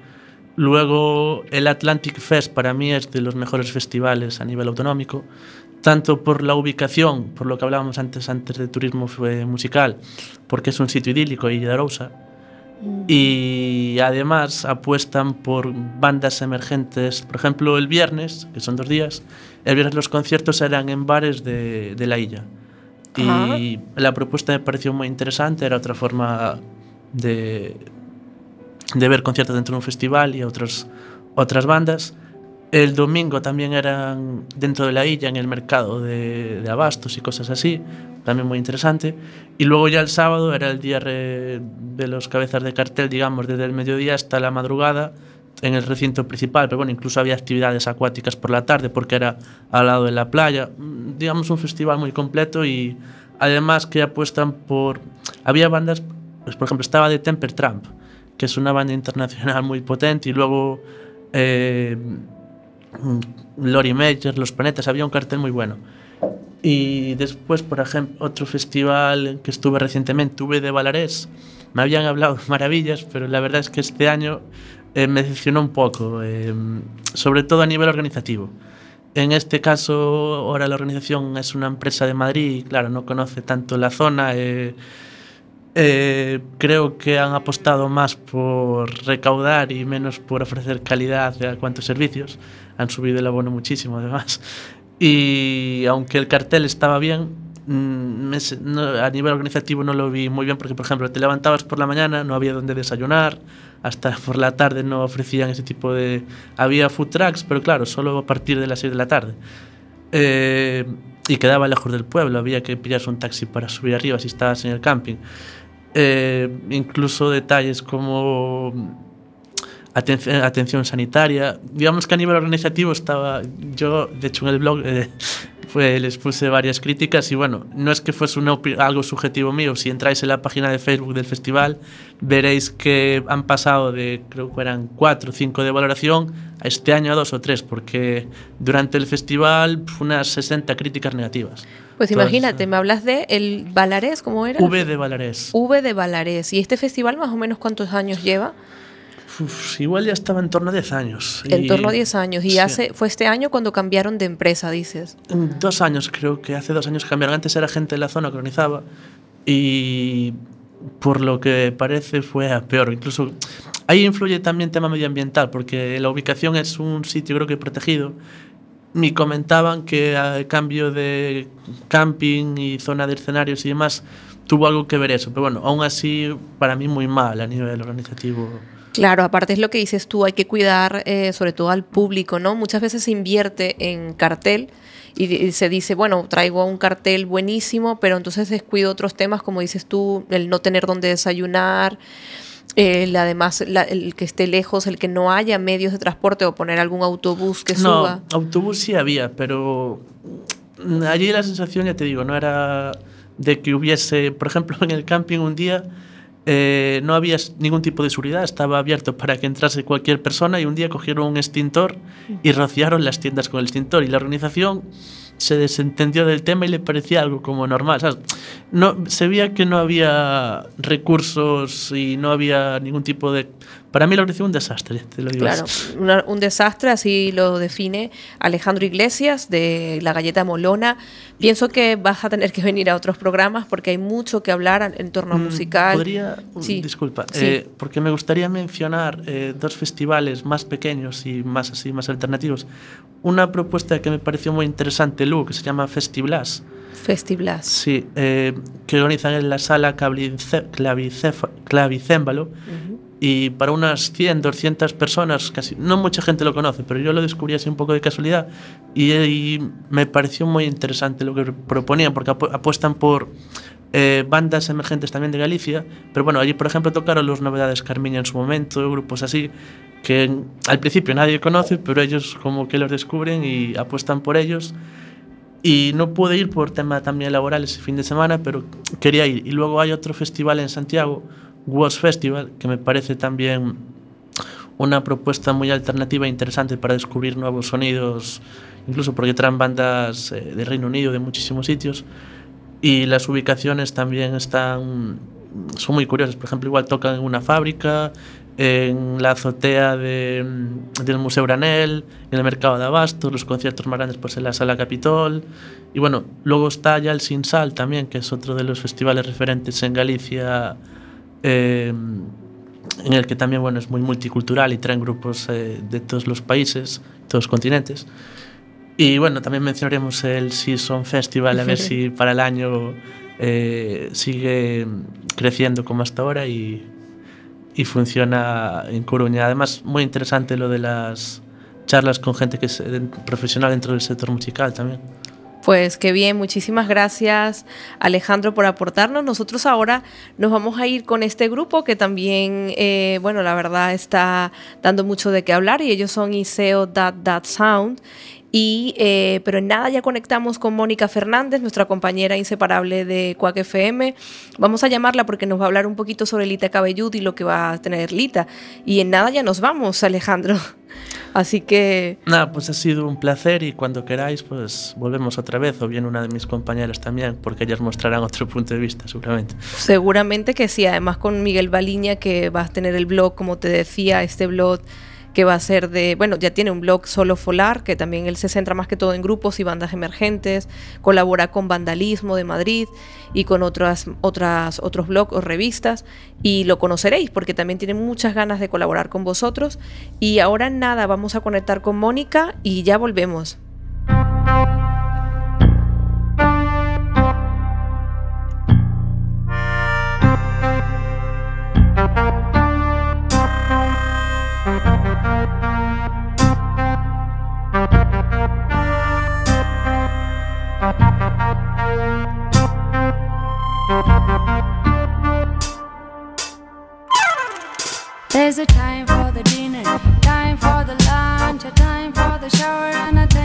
Luego el Atlantic Fest para mí es de los mejores festivales a nivel autonómico tanto por la ubicación, por lo que hablábamos antes, antes de turismo musical, porque es un sitio idílico y de Arousa, mm. y además apuestan por bandas emergentes. Por ejemplo, el viernes, que son dos días, el viernes los conciertos eran en bares de, de la isla. Y la propuesta me pareció muy interesante, era otra forma de, ver conciertos dentro de un festival y otros, otras bandas. El domingo también eran dentro de la isla, en el mercado de, de, abastos y cosas así, también muy interesante. Y luego ya el sábado era el día de los cabezas de cartel, digamos, desde el mediodía hasta la madrugada en el recinto principal, pero bueno, incluso había actividades acuáticas por la tarde porque era al lado de la playa. Digamos, un festival muy completo y además que apuestan por... Había bandas, pues, por ejemplo, estaba de Temper Trump, que es una banda internacional muy potente y luego... Eh, Lori Major, Los Planetas, había un cartel muy bueno. Y después, por ejemplo, otro festival que estuve recientemente, tuve de Balarés, me habían hablado maravillas, pero la verdad es que este año eh, me decepcionó un poco, eh, sobre todo a nivel organizativo. En este caso, ahora la organización es una empresa de Madrid y, claro, no conoce tanto la zona. Eh, eh, creo que han apostado más por recaudar y menos por ofrecer calidad a cuantos servicios. Han subido el abono muchísimo, además. Y aunque el cartel estaba bien, mm, a nivel organizativo no lo vi muy bien porque, por ejemplo, te levantabas por la mañana, no había donde desayunar, hasta por la tarde no ofrecían ese tipo de... Había food trucks, pero claro, solo a partir de las 6 de la tarde. Eh, y quedaba lejos del pueblo, había que pillarse un taxi para subir arriba si estabas en el camping. eh, incluso detalles como aten atención sanitaria. Digamos que a nivel organizativo estaba, yo de hecho en el blog eh, fue, les puse varias críticas y bueno, no es que fuese una algo subjetivo mío, si entráis en la página de Facebook del festival veréis que han pasado de, creo que eran 4 o 5 de valoración, a este año a 2 o 3, porque durante el festival unas 60 críticas negativas. Pues imagínate, me hablas de el Balarés, ¿cómo era? V de Balarés. V de Balarés. ¿Y este festival más o menos cuántos años lleva? igual ya estaba en torno a 10 años. En torno a 10 años. Y hace, fue este año cuando cambiaron de empresa, dices. Dos años, creo que hace dos años cambiaron. Antes era gente de la zona que organizaba y por lo que parece fue a peor. Incluso ahí influye también el tema medioambiental, porque la ubicación es un sitio creo que protegido me comentaban que a cambio de camping y zona de escenarios y demás tuvo algo que ver eso, pero bueno, aún así para mí muy mal a nivel organizativo. Claro, aparte es lo que dices tú, hay que cuidar eh, sobre todo al público, ¿no? Muchas veces se invierte en cartel y, se dice, bueno, traigo un cartel buenísimo, pero entonces descuido otros temas, como dices tú, el no tener dónde desayunar, el, además el que esté lejos, el que no haya medios de transporte o poner algún autobús que suba. No, autobús sí había, pero allí la sensación, ya te digo, no era de que hubiese, por ejemplo, en el camping un día eh, no había ningún tipo de seguridad, estaba abierto para que entrase cualquier persona y un día cogieron un extintor y rociaron las tiendas con el extintor y la organización se desentendió del tema y le parecía algo como normal. No, se veía que no había recursos y no había ningún tipo de... Para mí lo pareció un desastre, te lo digo. Claro, un desastre, así lo define Alejandro Iglesias de La Galleta Molona. Pienso que vas a tener que venir a otros programas porque hay mucho que hablar en torno a mm, musical. Podría, sí. disculpa, eh, porque me gustaría mencionar eh, dos festivales más pequeños y más así, más alternativos. Una propuesta que me pareció muy interesante, Lu, que se llama Festiblas Festiblas. Sí, eh, que organizan en la sala Clavicémbalo. Y para unas 100, 200 personas, casi, no mucha gente lo conoce, pero yo lo descubrí así un poco de casualidad y, me pareció muy interesante lo que proponían, porque apuestan por eh, bandas emergentes también de Galicia, pero bueno, allí por ejemplo tocaron los Novedades Carmiña en su momento, grupos así, que al principio nadie conoce, pero ellos como que los descubren y apuestan por ellos. Y no pude ir por tema también laboral ese fin de semana, pero quería ir. Y luego hay otro festival en Santiago, Was Festival, que me parece también una propuesta muy alternativa e interesante para descubrir nuevos sonidos, incluso porque traen bandas eh, de Reino Unido, de muchísimos sitios. Y las ubicaciones también están, son muy curiosas. Por ejemplo, igual tocan en una fábrica, en la azotea de, del Museo Granel, en el Mercado de Abastos, los conciertos más grandes pues en la Sala Capitol. Y bueno, luego está ya el Sinsal también, que es otro de los festivales referentes en Galicia, eh, en el que también bueno, es muy multicultural y traen grupos eh, de todos los países, todos los continentes. Y bueno, también mencionaremos el Season Festival, a ver si para el año eh, sigue creciendo como hasta ahora y y funciona en Coruña. Además, muy interesante lo de las charlas con gente que es profesional dentro del sector musical también. Pues qué bien, muchísimas gracias Alejandro por aportarnos. Nosotros ahora nos vamos a ir con este grupo que también, eh, bueno, la verdad está dando mucho de qué hablar y ellos son Iseo That That Sound y, eh, pero en nada ya conectamos con Mónica Fernández, nuestra compañera inseparable de Cuac FM. Vamos a llamarla porque nos va a hablar un poquito sobre Lita Cabellud y lo que va a tener Lita. Y en nada ya nos vamos, Alejandro. Así que... Nada, pues ha sido un placer y cuando queráis pues volvemos otra vez o bien una de mis compañeras también porque ellas mostrarán otro punto de vista seguramente. Seguramente que sí, además con Miguel Baliña que va a tener el blog, como te decía, este blog que va a ser de, bueno, ya tiene un blog solo Folar, que también él se centra más que todo en grupos y bandas emergentes, colabora con Vandalismo de Madrid y con otras, otras, otros blogs o revistas, y lo conoceréis porque también tiene muchas ganas de colaborar con vosotros. Y ahora nada, vamos a conectar con Mónica y ya volvemos. There's a time for the dinner, time for the lunch, a time for the shower, and a time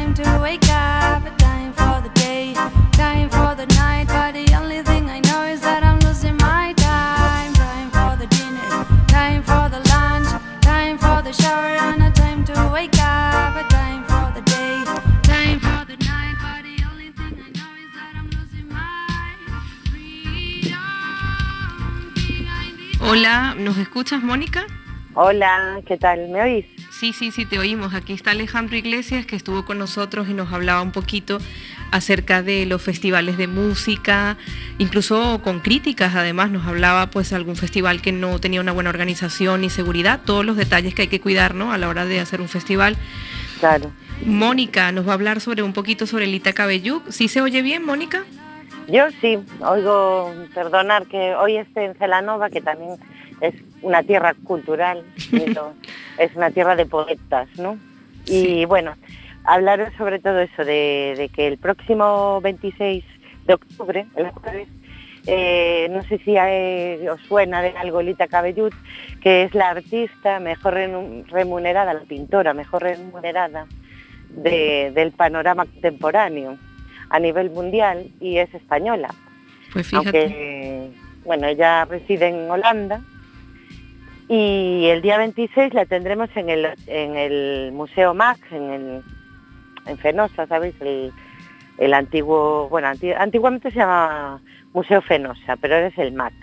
escuchas, Mónica? Hola, ¿qué tal? ¿Me oís? Sí, sí, sí, te oímos. Aquí está Alejandro Iglesias, que estuvo con nosotros y nos hablaba un poquito acerca de los festivales de música, incluso con críticas, además nos hablaba pues algún festival que no tenía una buena organización y seguridad, todos los detalles que hay que cuidar ¿no? a la hora de hacer un festival. Claro. Mónica nos va a hablar sobre un poquito sobre el Itacabeyuc. ¿Sí se oye bien, Mónica? Yo sí, oigo, perdonar que hoy esté en Celanova, que también es una tierra cultural, es una tierra de poetas, ¿no? Y bueno, hablaros sobre todo eso, de, que el próximo 26 de octubre, el jueves, eh, no sé si os suena de algo Lita Cabellut, que es la artista mejor remunerada, la pintora mejor remunerada del panorama contemporáneo a nivel mundial y es española. Pues fíjate. bueno, ella reside en Holanda y el día 26 la tendremos en el, en el Museo Max, en, el, en Fenosa, ¿sabéis? El, el antiguo, bueno, antiguamente se llama Museo Fenosa, pero ahora es el MAC.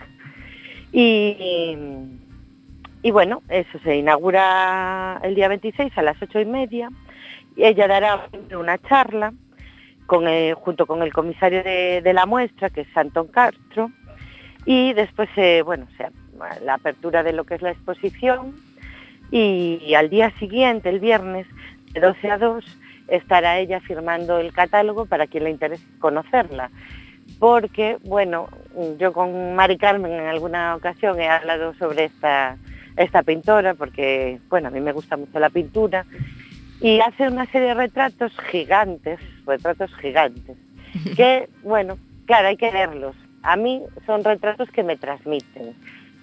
Y, y, bueno, eso se inaugura el día 26 a las ocho y media. Y ella dará una charla con junto con el comisario de, la muestra, que es Antón Castro, y después, bueno, la apertura de lo que es la exposición, y, al día siguiente, el viernes, de 12 a 2, estará ella firmando el catálogo para quien le interese conocerla. Porque, bueno, yo con Mari Carmen en alguna ocasión he hablado sobre esta, esta pintora, porque, bueno, a mí me gusta mucho la pintura, y hace una serie de retratos gigantes, retratos gigantes, que, bueno, claro, hay que verlos. A mí son retratos que me transmiten.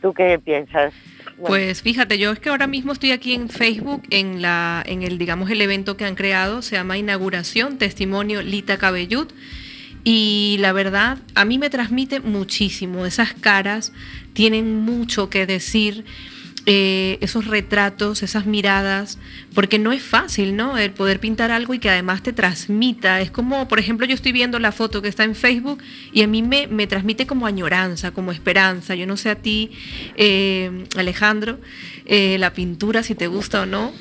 ¿Tú qué piensas? Pues fíjate, yo es que ahora mismo estoy aquí en Facebook en la en el digamos el evento que han creado, se llama Inauguración Testimonio Lita Cabellut y la verdad a mí me transmite muchísimo, esas caras tienen mucho que decir. Eh, esos retratos, esas miradas, porque no es fácil, ¿no? El poder pintar algo y que además te transmita. Es como, por ejemplo, yo estoy viendo la foto que está en Facebook y a mí me, me transmite como añoranza, como esperanza. Yo no sé a ti, eh, Alejandro, eh, la pintura, si te gusta o no.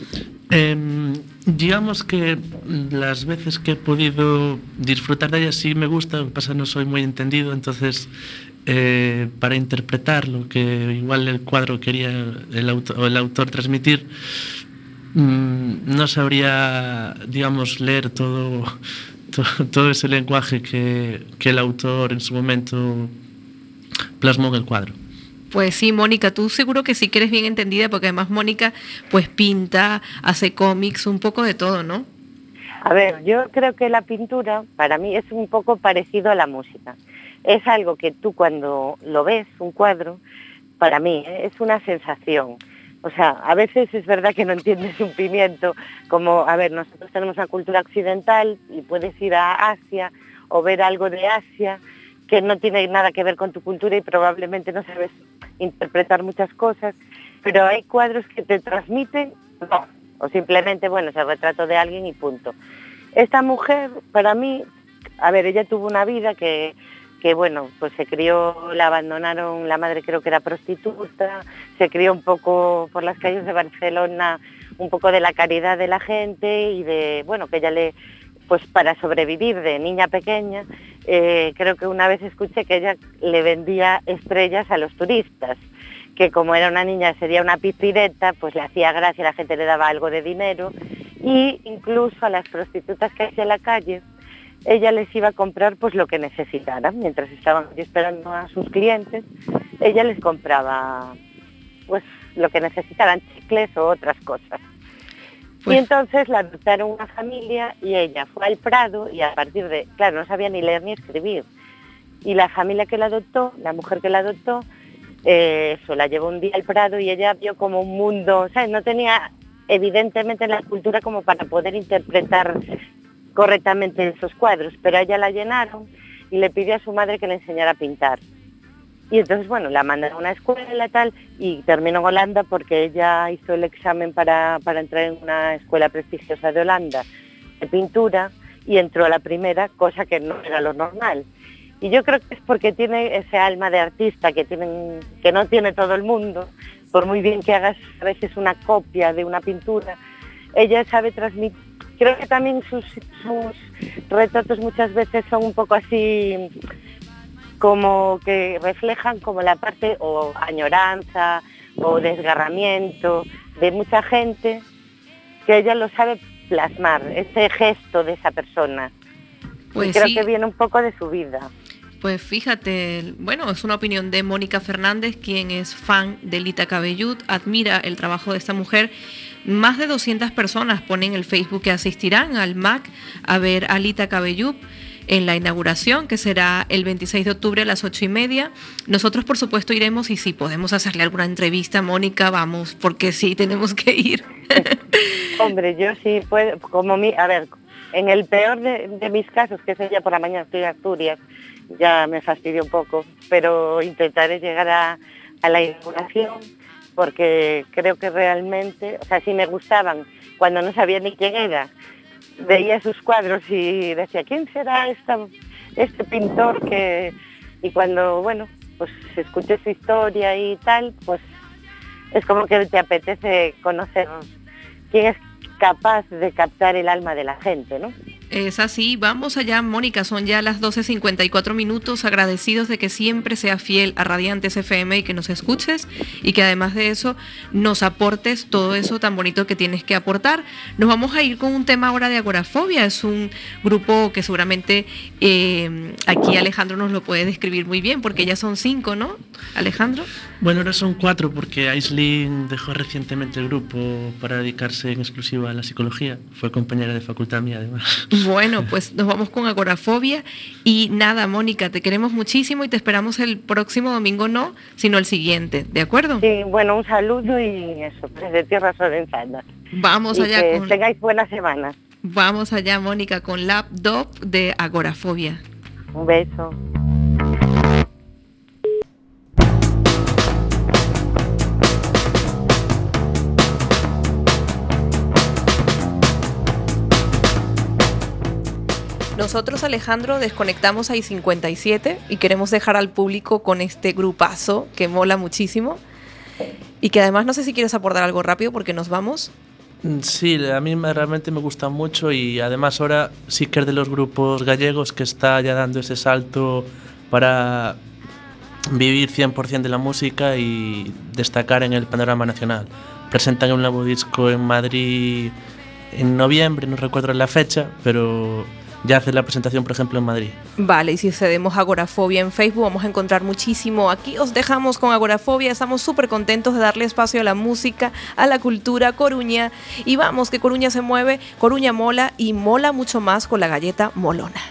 Em, digamos que las veces que he podido disfrutar de ella sí me gusta, pasa no soy muy entendido, entonces eh, para interpretar lo que igual el cuadro quería el autor, el autor transmitir, mm, no sabría, digamos, leer todo, todo, ese lenguaje que, que el autor en su momento plasmó en el cuadro. Pues sí, Mónica, tú seguro que sí que eres bien entendida, porque además Mónica pues pinta, hace cómics, un poco de todo, ¿no? A ver, yo creo que la pintura para mí es un poco parecido a la música es algo que tú cuando lo ves, un cuadro, para mí ¿eh? es una sensación. O sea, a veces es verdad que no entiendes un pimiento, como, a ver, nosotros tenemos una cultura occidental y puedes ir a Asia o ver algo de Asia que no tiene nada que ver con tu cultura y probablemente no sabes interpretar muchas cosas, pero hay cuadros que te transmiten, no, o simplemente, bueno, es el retrato de alguien y punto. Esta mujer, para mí, a ver, ella tuvo una vida que que bueno, pues se crió, la abandonaron, la madre creo que era prostituta, se crió un poco por las calles de Barcelona, un poco de la caridad de la gente y de, bueno, que ella le, pues para sobrevivir de niña pequeña, eh, creo que una vez escuché que ella le vendía estrellas a los turistas, que como era una niña sería una pipireta, pues le hacía gracia, la gente le daba algo de dinero, y incluso a las prostitutas que hacía la calle, ella les iba a comprar pues lo que necesitaran, mientras estaban esperando a sus clientes, ella les compraba pues lo que necesitaran, chicles o otras cosas. Y pues entonces la adoptaron una familia y ella fue al Prado y a partir de, claro, no sabía ni leer ni escribir. Y la familia que la adoptó, la mujer que la adoptó, eh, eso, la llevó un día al Prado y ella vio como un mundo, o sea, no tenía evidentemente la cultura como para poder interpretar correctamente esos cuadros, pero ella la llenaron y le pidió a su madre que le enseñara a pintar. Y entonces, bueno, la mandaron a una escuela tal y terminó en Holanda porque ella hizo el examen para, para entrar en una escuela prestigiosa de Holanda de pintura y entró a la primera, cosa que no era lo normal. Y yo creo que es porque tiene ese alma de artista que, tienen, que no tiene todo el mundo, por muy bien que hagas a veces una copia de una pintura, ella sabe transmitir creo que también sus, retratos muchas veces son un poco así como que reflejan como la parte o añoranza o desgarramiento de mucha gente que ella lo sabe plasmar, ese gesto de esa persona. Pues creo que viene un poco de su vida. Pues fíjate, bueno, es una opinión de Mónica Fernández, quien es fan de Lita Cabellut, admira el trabajo de esta mujer más de 200 personas ponen el Facebook que asistirán al MAC a ver a Alita Cabellup en la inauguración, que será el 26 de octubre a las 8 y media. Nosotros, por supuesto, iremos y si podemos hacerle alguna entrevista, Mónica, vamos, porque sí, tenemos que ir. Hombre, yo sí puedo, como mi, a ver, en el peor de, mis casos, que es el día por la mañana estoy en Asturias, ya me fastidio un poco, pero intentaré llegar a la inauguración porque creo que realmente, o sea, si me gustaban cuando no sabía ni quién era, veía sus cuadros y decía, ¿quién será esta, este pintor que... Y cuando, bueno, pues escuché su historia y tal, pues es como que te apetece conocer quién es capaz de captar el alma de la gente, ¿no? Es así, vamos allá, Mónica, son ya las 12.54 minutos, agradecidos de que siempre seas fiel a Radiantes FM y que nos escuches y que además de eso nos aportes todo eso tan bonito que tienes que aportar. Nos vamos a ir con un tema ahora de agorafobia, es un grupo que seguramente eh, aquí Alejandro nos lo puede describir muy bien, porque ya son cinco, ¿no, Alejandro? Bueno, ahora son cuatro porque Aislinn dejó recientemente el grupo para dedicarse en exclusiva a la psicología, fue compañera de facultad mía además. Bueno, pues nos vamos con agorafobia. Y nada, Mónica, te queremos muchísimo y te esperamos el próximo domingo, no, sino el siguiente, ¿de acuerdo? Sí, bueno, un saludo y eso, desde Tierra Sorrenzanas. Vamos allá. Que tengáis buena semana. Vamos allá, Mónica, con Lapdop de Agorafobia. Un beso. Nosotros, Alejandro, desconectamos a I-57 y queremos dejar al público con este grupazo que mola muchísimo y que además no sé si quieres aportar algo rápido porque nos vamos. Mm, sí, a mí realmente me gusta mucho y además ahora sí que es de los grupos gallegos que está ya dando ese salto para vivir 100% de la música y destacar en el panorama nacional. Presentan un nuevo disco en Madrid en noviembre, no recuerdo la fecha, pero ya hace la presentación, por ejemplo, en Madrid. Vale, y si accedemos a Agorafobia en Facebook, vamos a encontrar muchísimo. Aquí os dejamos con Agorafobia. Estamos súper contentos de darle espacio a la música, a la cultura, Coruña. Y vamos, que Coruña se mueve, Coruña mola y mola mucho más con la galleta molona.